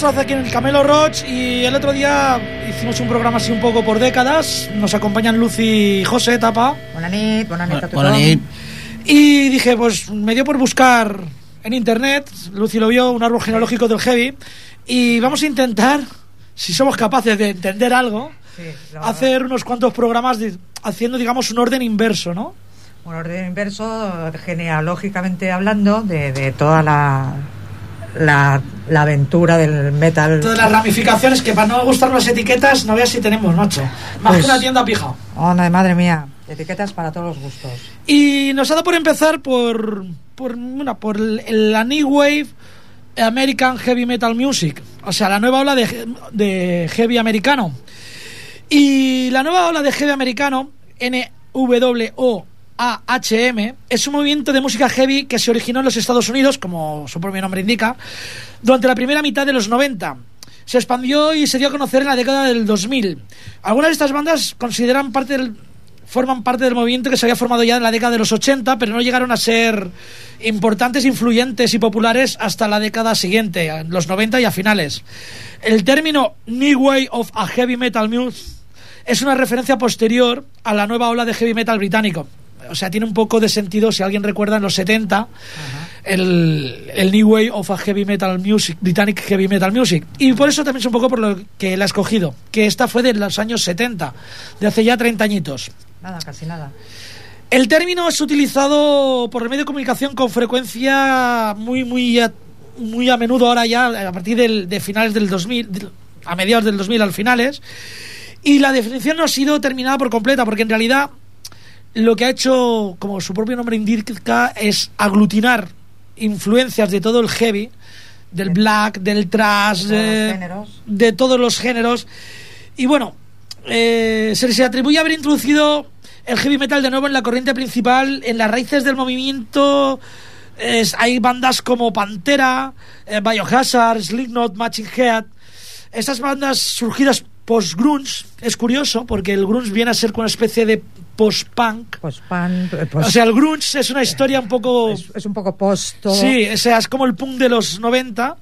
Estamos aquí en el Camelo Roach y el otro día hicimos un programa así un poco por décadas. Nos acompañan Lucy y José Tapa. Buenas noches, buenas noches. Y dije, pues me dio por buscar en internet, Lucy lo vio, un árbol genealógico del heavy, y vamos a intentar, si somos capaces de entender algo, hacer unos cuantos programas haciendo, digamos, un orden inverso, ¿no? Un orden inverso, genealógicamente hablando, de, de toda la, la la aventura del metal. Todas las ramificaciones que para no gustar las etiquetas, no veas si tenemos, macho. Más Pues- que una tienda pija. Oh, no, madre mía, etiquetas para todos los gustos. Y nos ha dado por empezar por, por, una, por la New Wave American Heavy Metal Music, o sea, la nueva ola de, de heavy americano. Y la nueva ola de heavy americano, NWOAHM, es un movimiento de música heavy que se originó en los Estados Unidos, como su propio nombre indica, durante la primera mitad de los 90. Se expandió y se dio a conocer en la década del 2000. Algunas de estas bandas consideran parte del, forman parte del movimiento que se había formado ya en la década de los 80, pero no llegaron a ser importantes, influyentes y populares hasta la década siguiente, en los 90 y a finales. El término New Way of a Heavy Metal Music es una referencia posterior a la nueva ola de heavy metal británico. O sea, tiene un poco de sentido, si alguien recuerda, en los 70, el, el New Way of a Heavy Metal Music, Britannic Heavy Metal Music. Y por eso también es un poco por lo que la he escogido, que esta fue de los años 70, de hace ya 30 añitos. Nada, casi nada. El término es utilizado por el medio de comunicación con frecuencia muy, muy, a, muy a menudo ahora ya, a partir del- de finales del 2000, del- a mediados del 2000 al finales. Y la definición no ha sido terminada por completa, porque en realidad lo que ha hecho, como su propio nombre indica, es aglutinar influencias de todo el heavy, del black, del thrash, De todos los de- todos los géneros. Y bueno, eh, se, se atribuye haber introducido el heavy metal de nuevo en la corriente principal, en las raíces del movimiento. es- hay bandas como Pantera, eh, Biohazard, Slipknot, Matching Head. Estas bandas surgidas post-grunge, es curioso, porque el grunge viene a ser una especie de post-punk. Pan, eh, o sea, el grunge es una historia un poco... es, es un poco post todo. Sí, o sea, es como el punk de los 90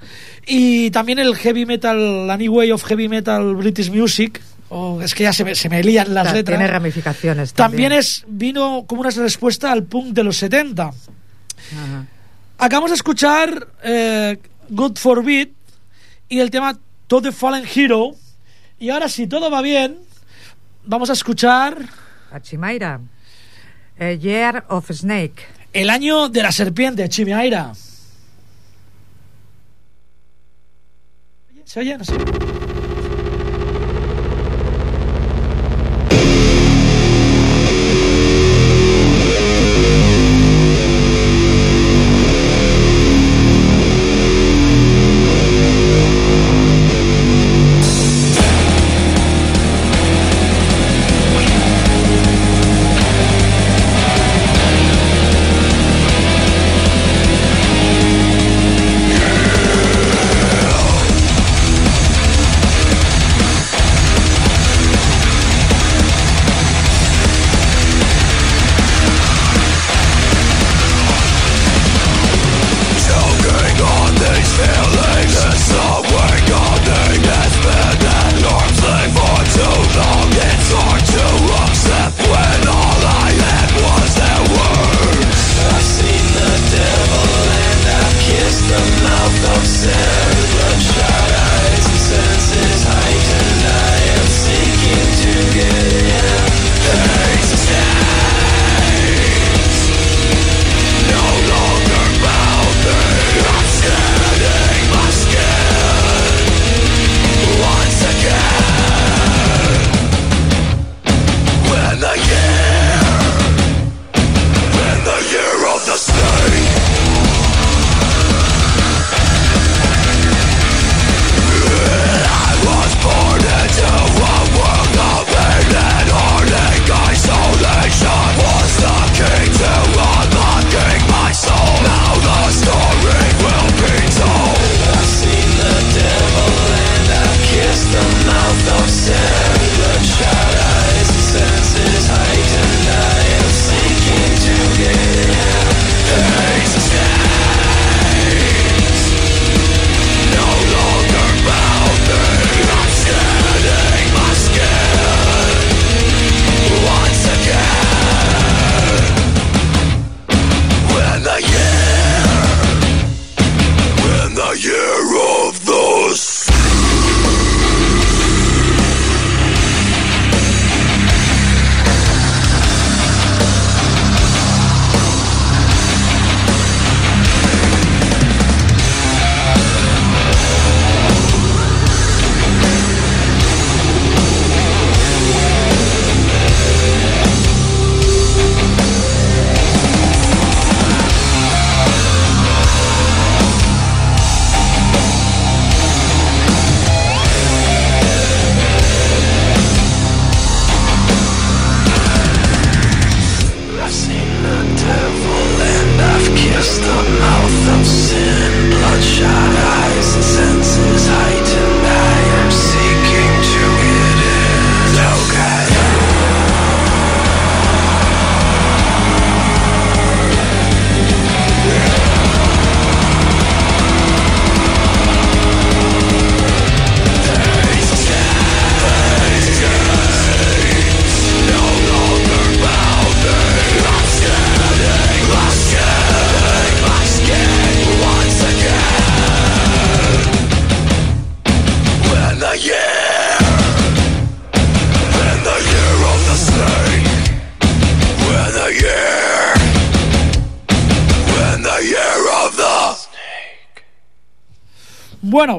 y también el heavy metal, la new way of heavy metal British music, o es que ya se me, se me lían las letras. Tiene ramificaciones también también. es vino como una respuesta al punk de los 70. Ajá. Acabamos de escuchar eh, Good for Beat y el tema To the Fallen Hero. Y ahora, si todo va bien, vamos a escuchar A Chimaira. A Year of Snake. El año de la serpiente, Chimiaira. ¿Se oye? No sé.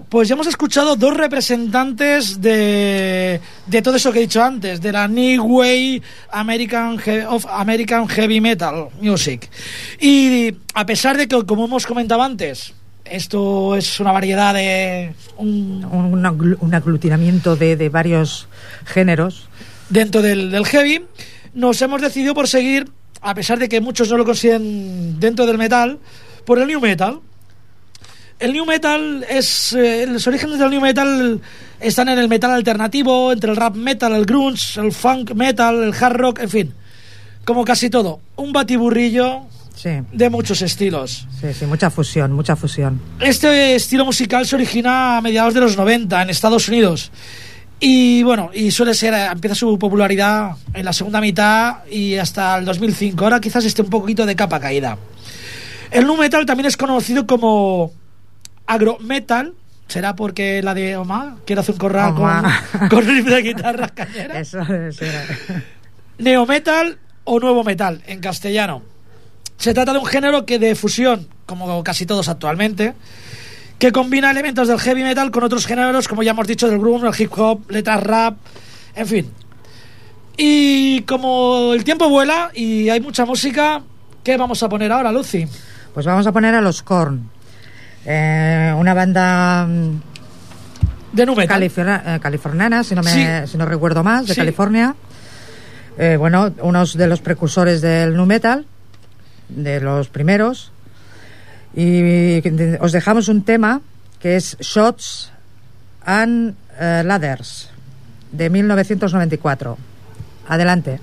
Pues ya hemos escuchado dos representantes de, de todo eso que he dicho antes, de la New Way American, He- of American Heavy Metal Music. Y a pesar de que, como hemos comentado antes, esto es una variedad de... un- Un, aglu- un aglutinamiento de, de varios géneros. dentro del, del heavy, nos hemos decidido por seguir, a pesar de que muchos no lo consideren dentro del metal, por el new metal. El new metal es. eh, los orígenes del new metal están en el metal alternativo, entre el rap metal, el grunge, el funk metal, el hard rock, en fin. Como casi todo. Un batiburrillo Sí, de muchos estilos. sí, sí, mucha fusión, mucha fusión. Este estilo musical se origina a mediados de los 90 en Estados Unidos. Y bueno, y suele ser, eh, empieza su popularidad en la segunda mitad y hasta el 2005. Ahora quizás esté un poquito de capa caída. El nu metal también es conocido como agro metal. ¿Será porque la de Oma quiere hacer un corral con, con riff de guitarra cañera? Eso debe ser. Neometal o nuevo metal en castellano. Se trata de un género que de fusión, como casi todos actualmente, que combina elementos del heavy metal con otros géneros, como ya hemos dicho, del grunge, el hip hop, letras rap, en fin. Y como el tiempo vuela y hay mucha música, ¿qué vamos a poner ahora, Lucy? Pues vamos a poner a los Korn. Eh, una banda mm, De nu metal. california- eh, californiana, si no, me, Sí. si no recuerdo más, de Sí. California. Eh, bueno, unos de los precursores del nu metal, de los primeros. Y os dejamos un tema que es Shots and eh, Ladders, de 1994. Adelante.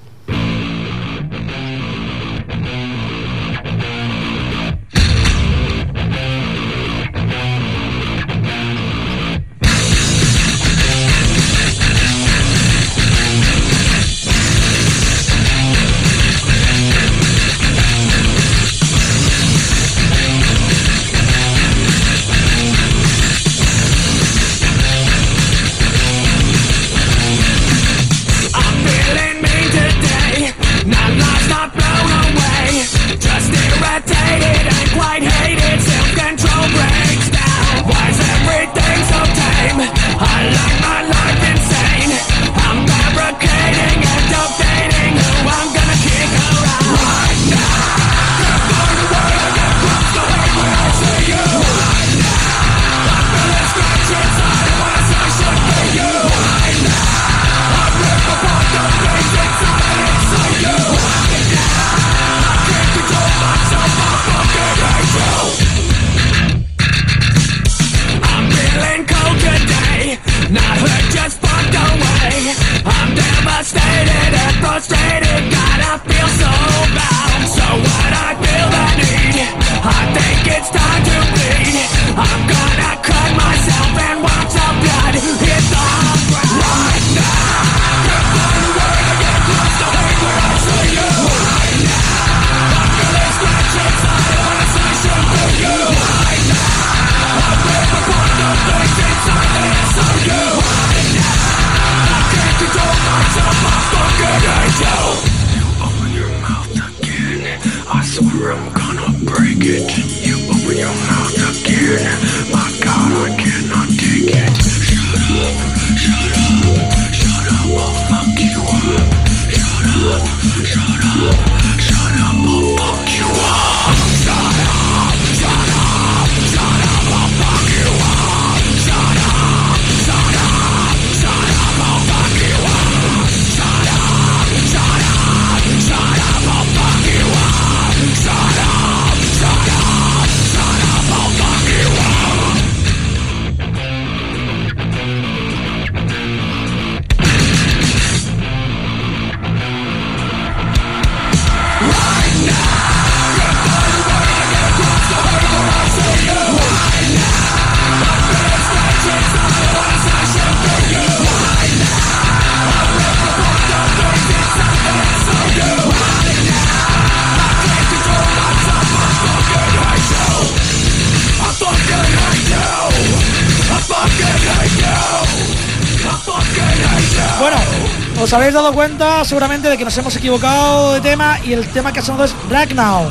Os habéis dado cuenta seguramente de que nos hemos equivocado de tema y el tema que ha sonado es Now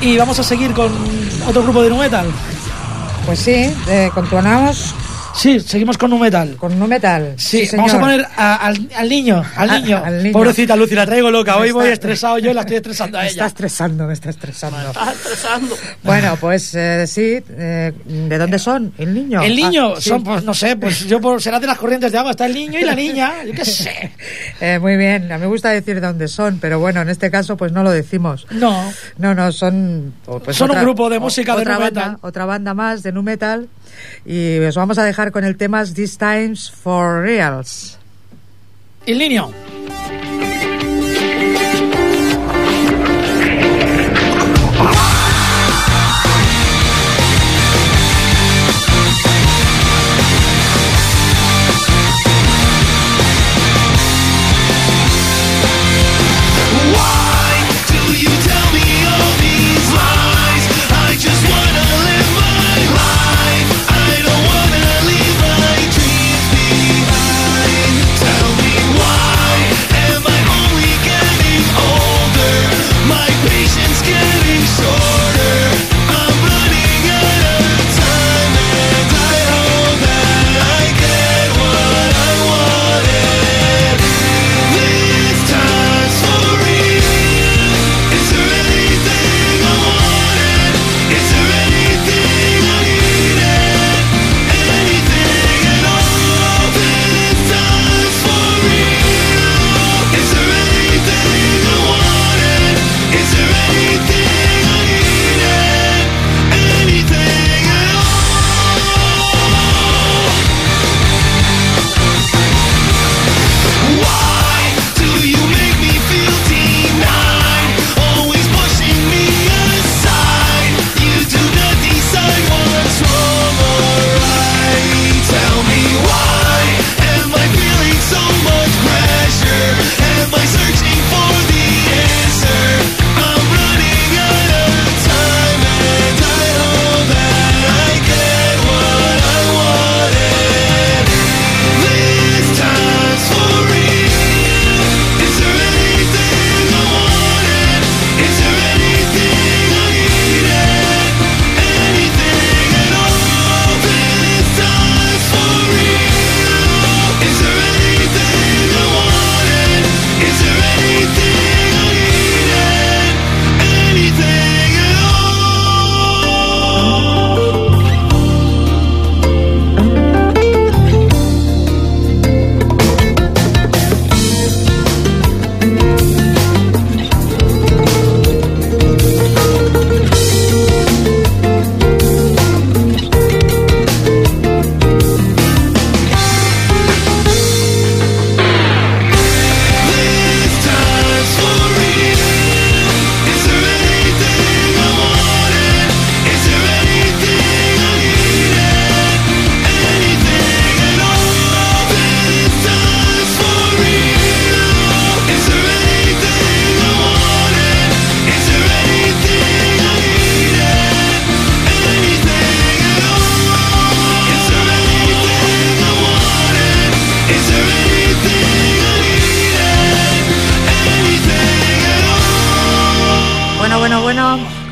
Y vamos a seguir con otro grupo de nu metal. Pues sí, eh, continuamos Sí, seguimos con un metal. con nu metal. Sí, señor. vamos a poner a- al, al niño, al A- niño. al niño. Pobrecita Lucy, la traigo loca. Me Hoy voy está- estresado yo y la estoy estresando a Me está ella. estresando, me está estresando. Estás estresando. Bueno, pues eh, sí, eh, ¿de dónde son? ¿El niño? El niño, Ah, sí. son, pues no sé, pues yo por, será de las corrientes de agua. Está el niño y la niña, yo qué sé. Eh, muy bien, a mí me gusta decir de dónde son, pero bueno, en este caso pues no lo decimos. No, No, no, son... pues, Son un grupo de o- música de otra nu banda, metal. Otra banda más de nu metal. Y os vamos a dejar con el tema This Times for Reals. el niño.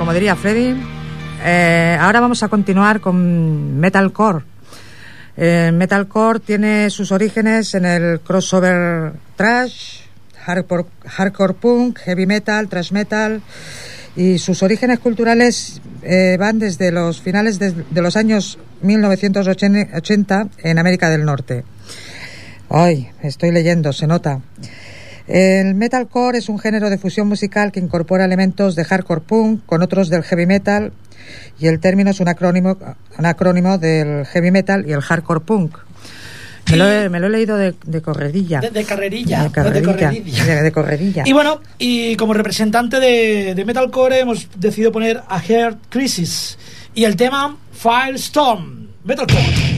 Como diría Freddy, eh, ahora vamos a continuar con Metalcore. Eh, Metalcore tiene sus orígenes en el crossover trash, hardcore, punk, heavy metal, thrash metal y sus orígenes culturales eh, van desde los finales de, de los años 1980 en América del Norte. Ay, estoy leyendo, se nota. El metalcore es un género de fusión musical que incorpora elementos de hardcore punk con otros del heavy metal y el término es un acrónimo, un acrónimo del heavy metal y el hardcore punk. Me lo he, me lo he leído de, de corredilla. De, de carrerilla. De carrerilla. De, de corredilla. Y bueno, y como representante de, de Metalcore hemos decidido poner a Heart Crisis y el tema Firestorm. Metalcore.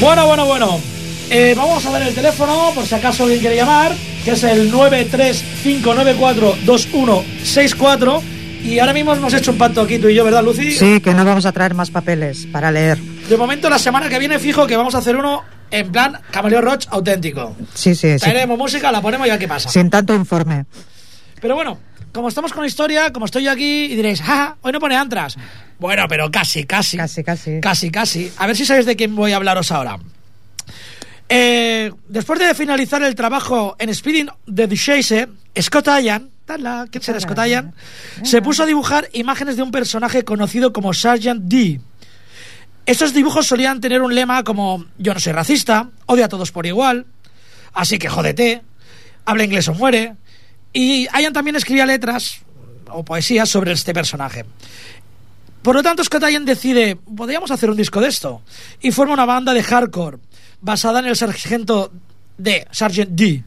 Bueno, bueno, bueno. Eh, vamos a dar el teléfono por si acaso alguien quiere llamar, que es el 935942164. Y ahora mismo hemos hecho un pacto aquí tú y yo, ¿verdad, Lucy? Sí, que no vamos a traer más papeles para leer. De momento, la semana que viene fijo que vamos a hacer uno en plan Camaleo Roach auténtico. Sí, sí, sí. Traeremos música, la ponemos y a ver qué pasa. Sin tanto informe. Pero bueno, como estamos con la historia, como estoy yo aquí, y diréis, ah, hoy no pone Antras. Bueno, pero casi, casi. Casi, casi. Casi, casi. A ver si sabéis de quién voy a hablaros ahora. Eh, después de finalizar el trabajo en Speeding the Chase, Scott Ian, tala, ¿quién será Scott Ian? Se puso a dibujar imágenes de un personaje conocido como Sergeant D. Estos dibujos solían tener un lema como yo no soy racista, odio a todos por igual, así que jódete, habla inglés o muere. Y Ian también escribía letras o poesías sobre este personaje. Por lo tanto, Scott Ian decide, podríamos hacer un disco de esto. Y forma una banda de hardcore basada en el sargento D, Sergeant D.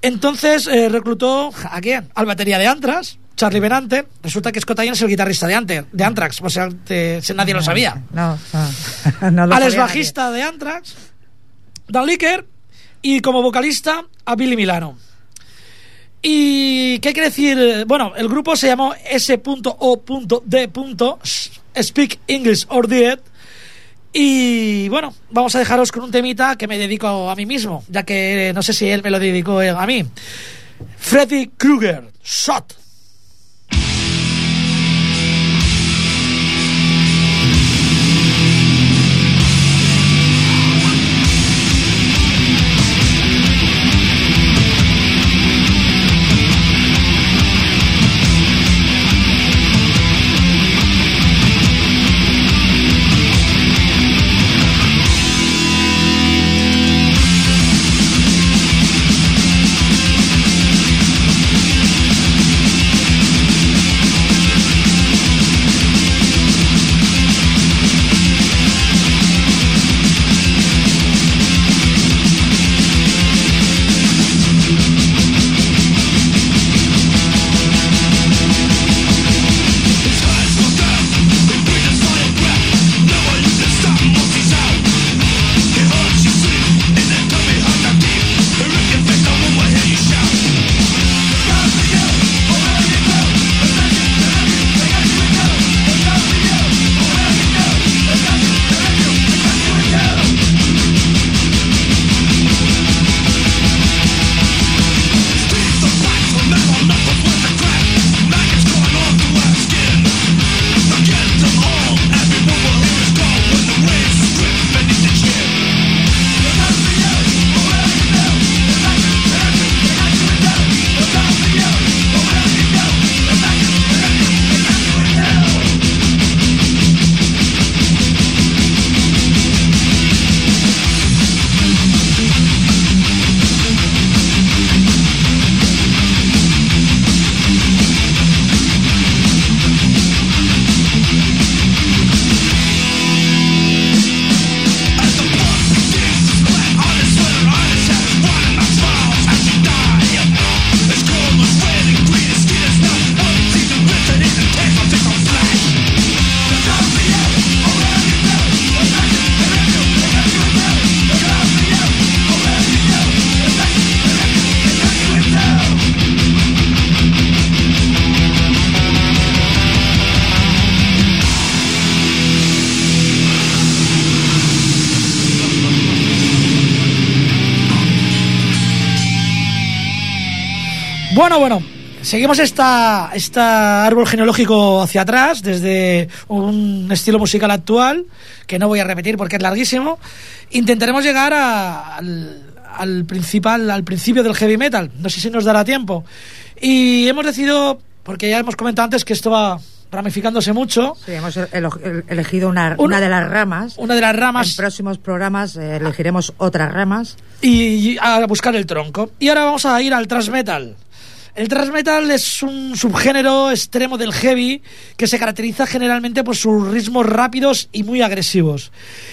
Entonces eh, reclutó a quién? Al batería de Anthrax, Charlie Benante. Resulta que Scott Ian es el guitarrista de, Ante- de Anthrax, o sea, te- nadie lo sabía. No, no, no lo Al ex bajista de Anthrax, Dan Licker, y como vocalista a Billy Milano. ¿Y qué quiere decir? Bueno, el grupo se llamó S.O.D. Speak English or Dead. Y bueno, vamos a dejaros con un temita que me dedico a mí mismo, ya que no sé si él me lo dedicó a mí. Freddy Krueger, Shot. Bueno, bueno, seguimos esta, esta árbol genealógico hacia atrás, desde un estilo musical actual, que no voy a repetir porque es larguísimo. Intentaremos llegar a- al, al principal, al principio del heavy metal. No sé si nos dará tiempo. Y hemos decidido, porque ya hemos comentado antes que esto va ramificándose mucho, Sí, hemos elegido una, Un- una de las ramas. una de las En ramas próximos programas eh, elegiremos otras ramas. y, y a buscar el tronco. Y ahora vamos a ir al thrash metal. El thrash metal es un subgénero extremo del heavy que se caracteriza generalmente por sus ritmos rápidos y muy agresivos.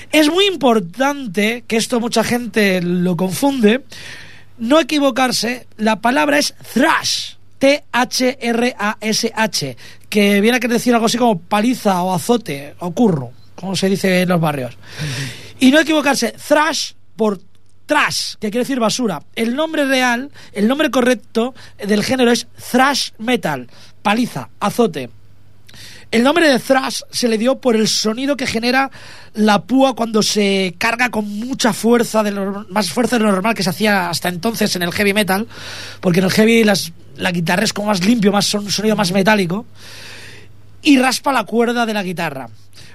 Es muy importante, que esto mucha gente lo confunde, no equivocarse, la palabra es thrash. T-H-R-A-S-H, que viene a querer decir algo así como paliza o azote o curro, como se dice en los barrios. Y no equivocarse, thrash por trash, que quiere decir basura. El nombre real, el nombre correcto del género es thrash metal, paliza, azote. El nombre de thrash se le dio por el sonido que genera la púa cuando se carga con mucha fuerza, de más fuerza de lo normal que se hacía hasta entonces en el heavy metal, porque en el heavy las, la guitarra es como más limpio, más un sonido más metálico, y raspa la cuerda de la guitarra.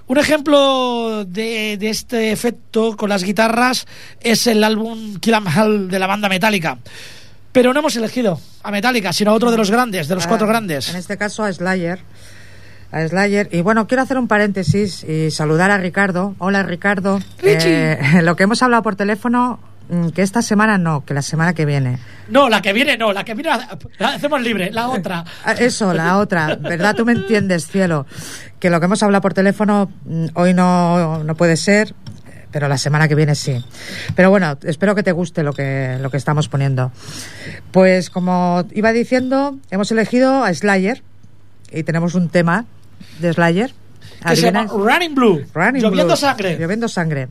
Un ejemplo de, de este efecto con las guitarras es el álbum Kill 'Em All de la banda Metallica. Pero no hemos elegido a Metallica, sino a otro de los grandes, de los cuatro Ah, grandes. En este caso a Slayer. A Slayer. Y bueno, quiero hacer un paréntesis y saludar a Ricardo. Hola Ricardo. Richie. Eh, lo que hemos hablado por teléfono, que esta semana no, que la semana que viene. No, la que viene no, la que viene la la hacemos libre, la otra. Ah, Eso, la otra, ¿verdad? Tú me entiendes, cielo. Que lo que hemos hablado por teléfono mm, hoy no, no puede ser, pero la semana que viene sí. Pero bueno, espero que te guste lo que, lo que estamos poniendo. Pues como iba diciendo, hemos elegido a Slayer y tenemos un tema de Slayer. Que se llama. Running Blue. Running Lloviendo Blues. sangre. Lloviendo sangre.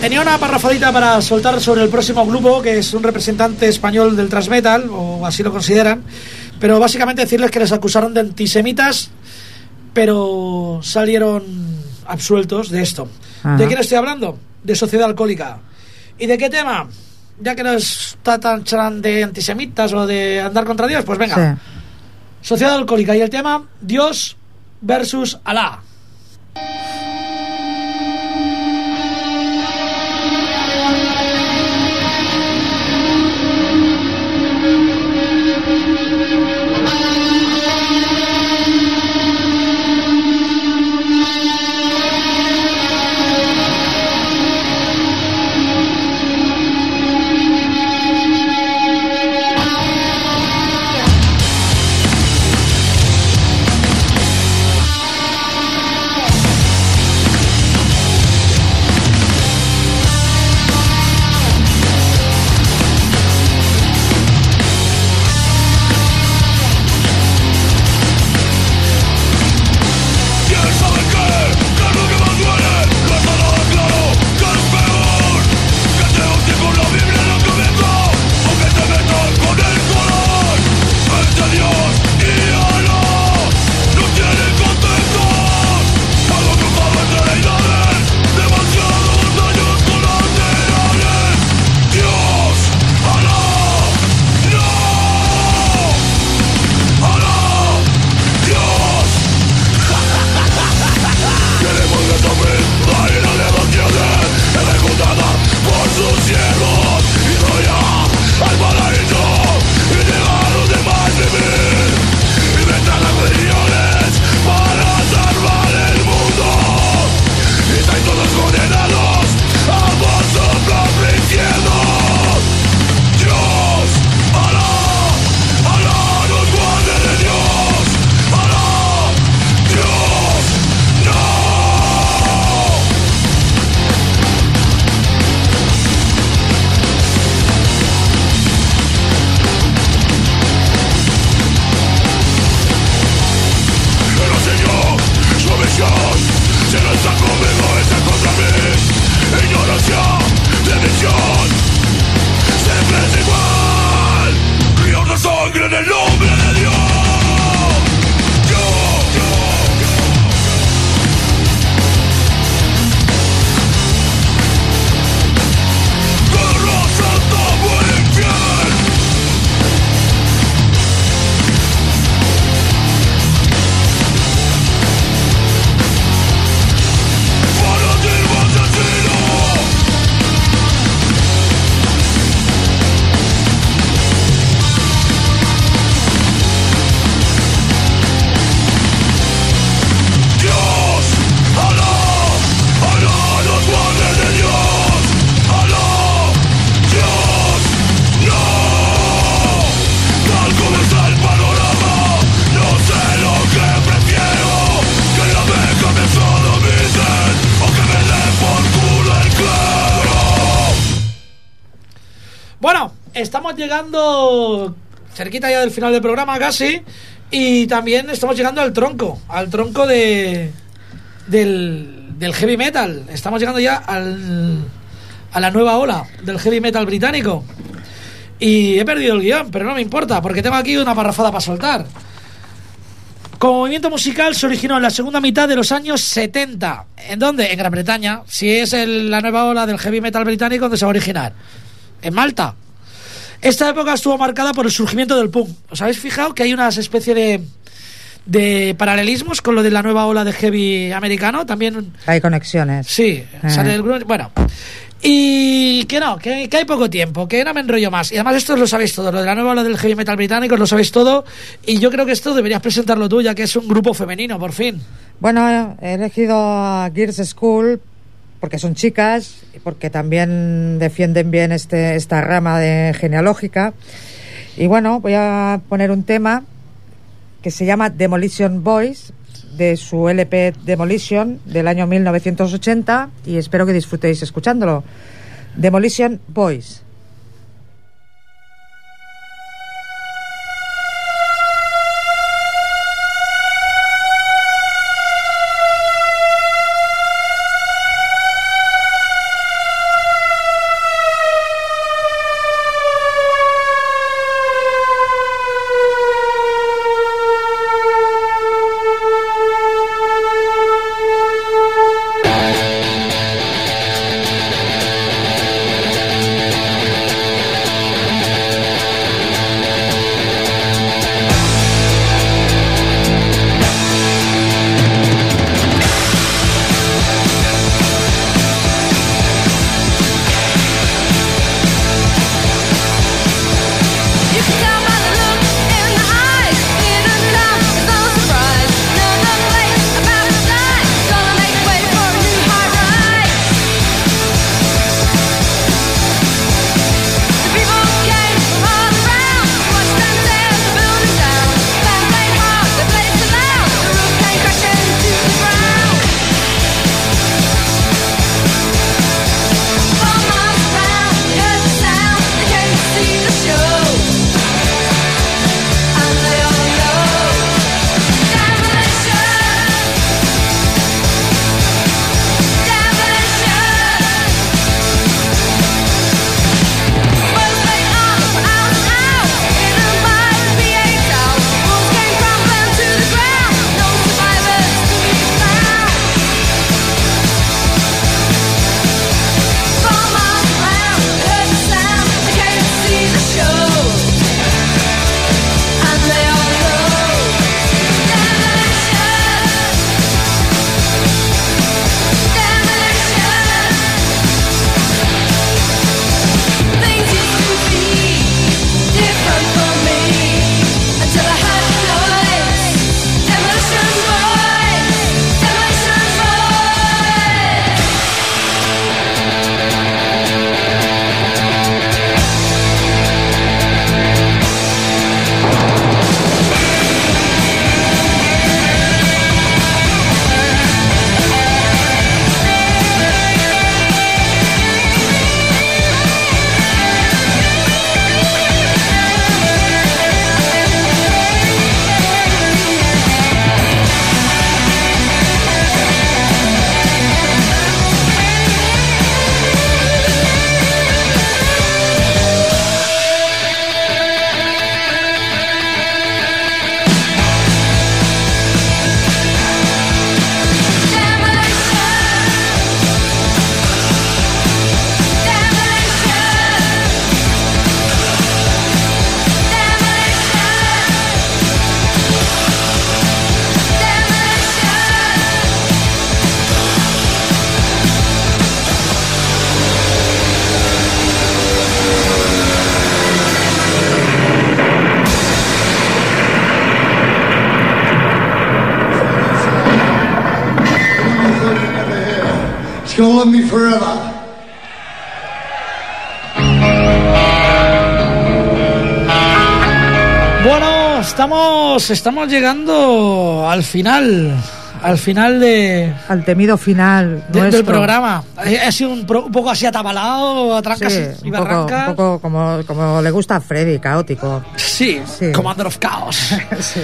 Tenía una parrafadita para soltar sobre el próximo grupo, que es un representante español del transmetal, o así lo consideran. Pero básicamente decirles que les acusaron de antisemitas, pero salieron absueltos de esto. Ajá. ¿De quién estoy hablando? De Sociedad Alcohólica. ¿Y de qué tema? Ya que no está tan chan de antisemitas o de andar contra Dios, pues venga. Sí. Sociedad Alcohólica y el tema Dios versus Alá. Llegando cerquita ya del final del programa casi y también estamos llegando al tronco, al tronco de del, heavy metal. Estamos llegando ya al, a la nueva ola del heavy metal británico. Y he perdido el guion, pero no me importa, porque tengo aquí una parrafada para soltar. Como movimiento musical se originó en la segunda mitad de los años 70. ¿En dónde? En Gran Bretaña. Si es el- la nueva ola del heavy metal británico, ¿dónde se va a originar? En Malta. Esta época estuvo marcada por el surgimiento del punk. ¿Os habéis fijado que hay una especie de, de paralelismos con lo de la nueva ola de heavy americano? También Hay conexiones. Sí, Eh. sale el grunge. Bueno, y que no, que, que hay poco tiempo, que no me enrollo más. Y además, esto lo sabéis todo, lo de la nueva ola del heavy metal británico, lo sabéis todo. Y yo creo que esto deberías presentarlo tú, ya que es un grupo femenino, por fin. Bueno, he elegido a Gears School porque son chicas y porque también defienden bien este, esta rama de genealógica. Y bueno, voy a poner un tema que se llama Demolition Boys de su LP Demolition del año 1980 y espero que disfrutéis escuchándolo. Demolition Boys. Estamos, estamos llegando al final al final de, Al temido final de- del programa. Ha sido un, pro- un poco así atabalado, a trancas Sí, y un poco, un poco como, como le gusta a Freddy, caótico. Sí, Sí. Commander of Chaos. Sí.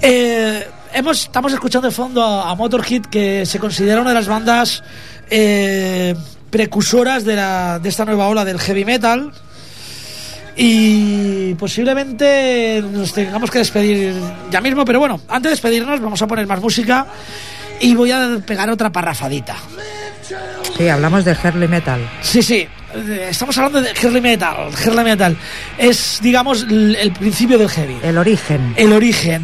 Eh, hemos, estamos escuchando de fondo a, a Motorhead, que se considera una de las bandas eh, precursoras de, la, de esta nueva ola del heavy metal. Y posiblemente nos tengamos que despedir ya mismo, pero bueno, antes de despedirnos vamos a poner más música y voy a pegar otra parrafadita. Sí, hablamos de Hurley Metal. Sí, sí, estamos hablando de Hurley Metal. Hurley Metal es, digamos, el, principio del heavy El origen. el origen.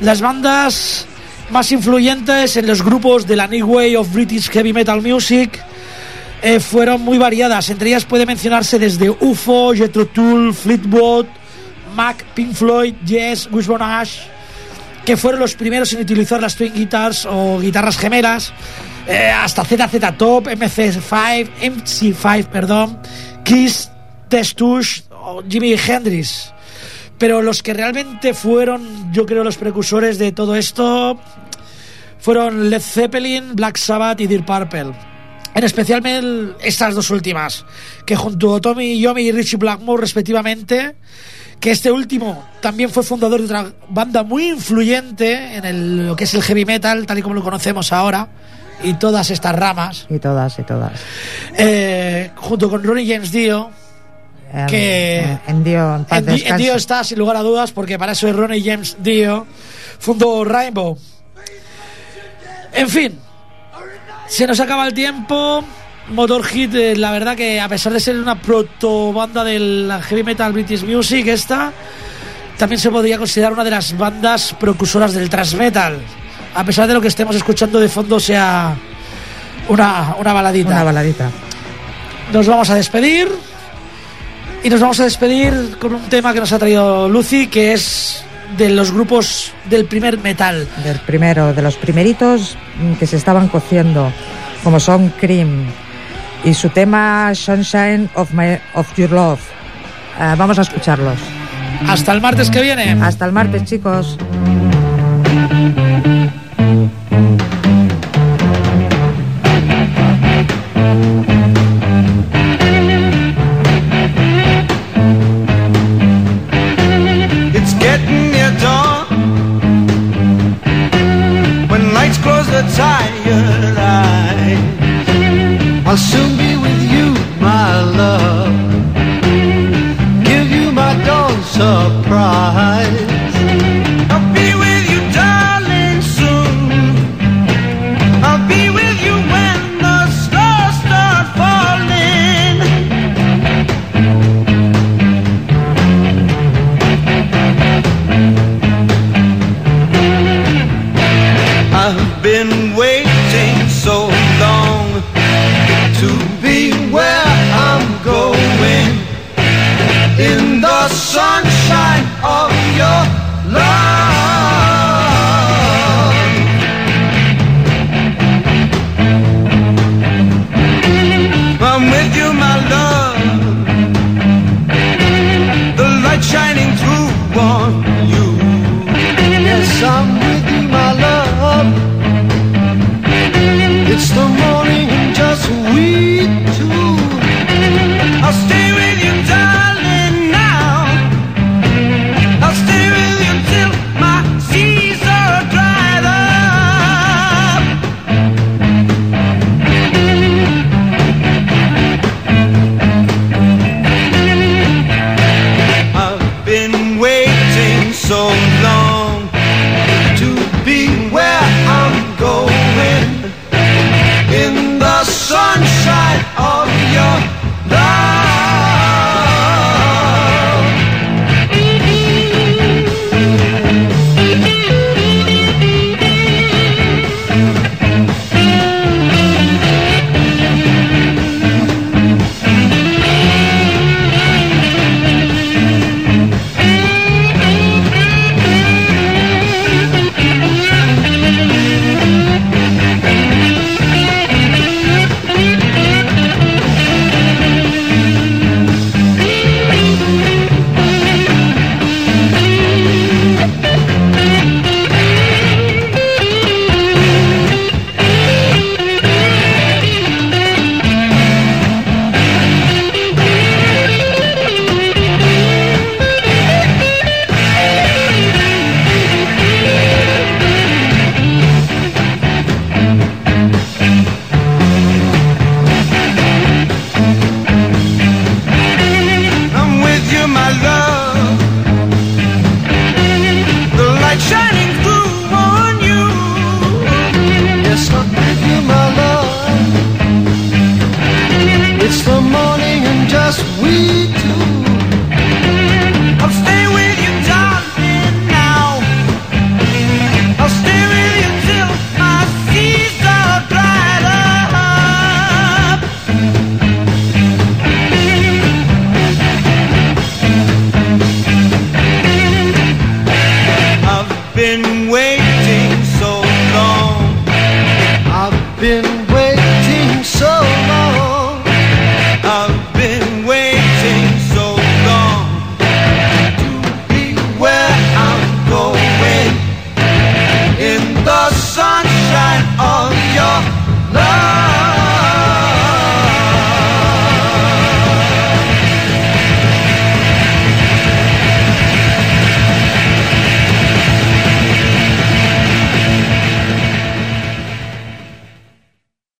Las bandas más influyentes en los grupos de la New Wave of British Heavy Metal Music eh, fueron muy variadas. Entre ellas puede mencionarse desde UFO, Jethro Tull, Fleetwood, Mac, Pink Floyd, Yes, Wishbone Ash, que fueron los primeros en utilizar las twin guitars o guitarras gemelas, eh, hasta ZZ Top, MC5, MC5, perdón, Kiss, Testush o Jimi Hendrix. Pero los que realmente fueron, yo creo, los precursores de todo esto fueron Led Zeppelin, Black Sabbath y Deep Purple. En especial el- estas dos últimas, que junto a Tommy Yomi y Richie Blackmore respectivamente, que este último también fue fundador de otra banda muy influyente en el- lo que es el heavy metal, tal y como lo conocemos ahora, y todas estas ramas, Y todas, y todas. eh, junto con Ronnie James Dio, En, Que- en Dio, en paz En, Di- en descanse. Dio está, sin lugar a dudas, porque para eso es Ronnie James Dio. Fundó Rainbow. En fin, se nos acaba el tiempo. Motorhead, eh, la verdad que a pesar de ser una proto banda del heavy metal British Music, esta también se podría considerar una de las bandas precursoras del thrash metal. A pesar de lo que estemos escuchando de fondo sea una, una baladita. Una baladita. Nos vamos a despedir. Y nos vamos a despedir con un tema que nos ha traído Lucy, que es de los grupos del primer metal. Del primero, de los primeritos que se estaban cociendo, como son Cream. Y su tema Sunshine of, my, of Your Love. Eh, vamos a escucharlos. Hasta el martes que viene. Hasta el martes, chicos.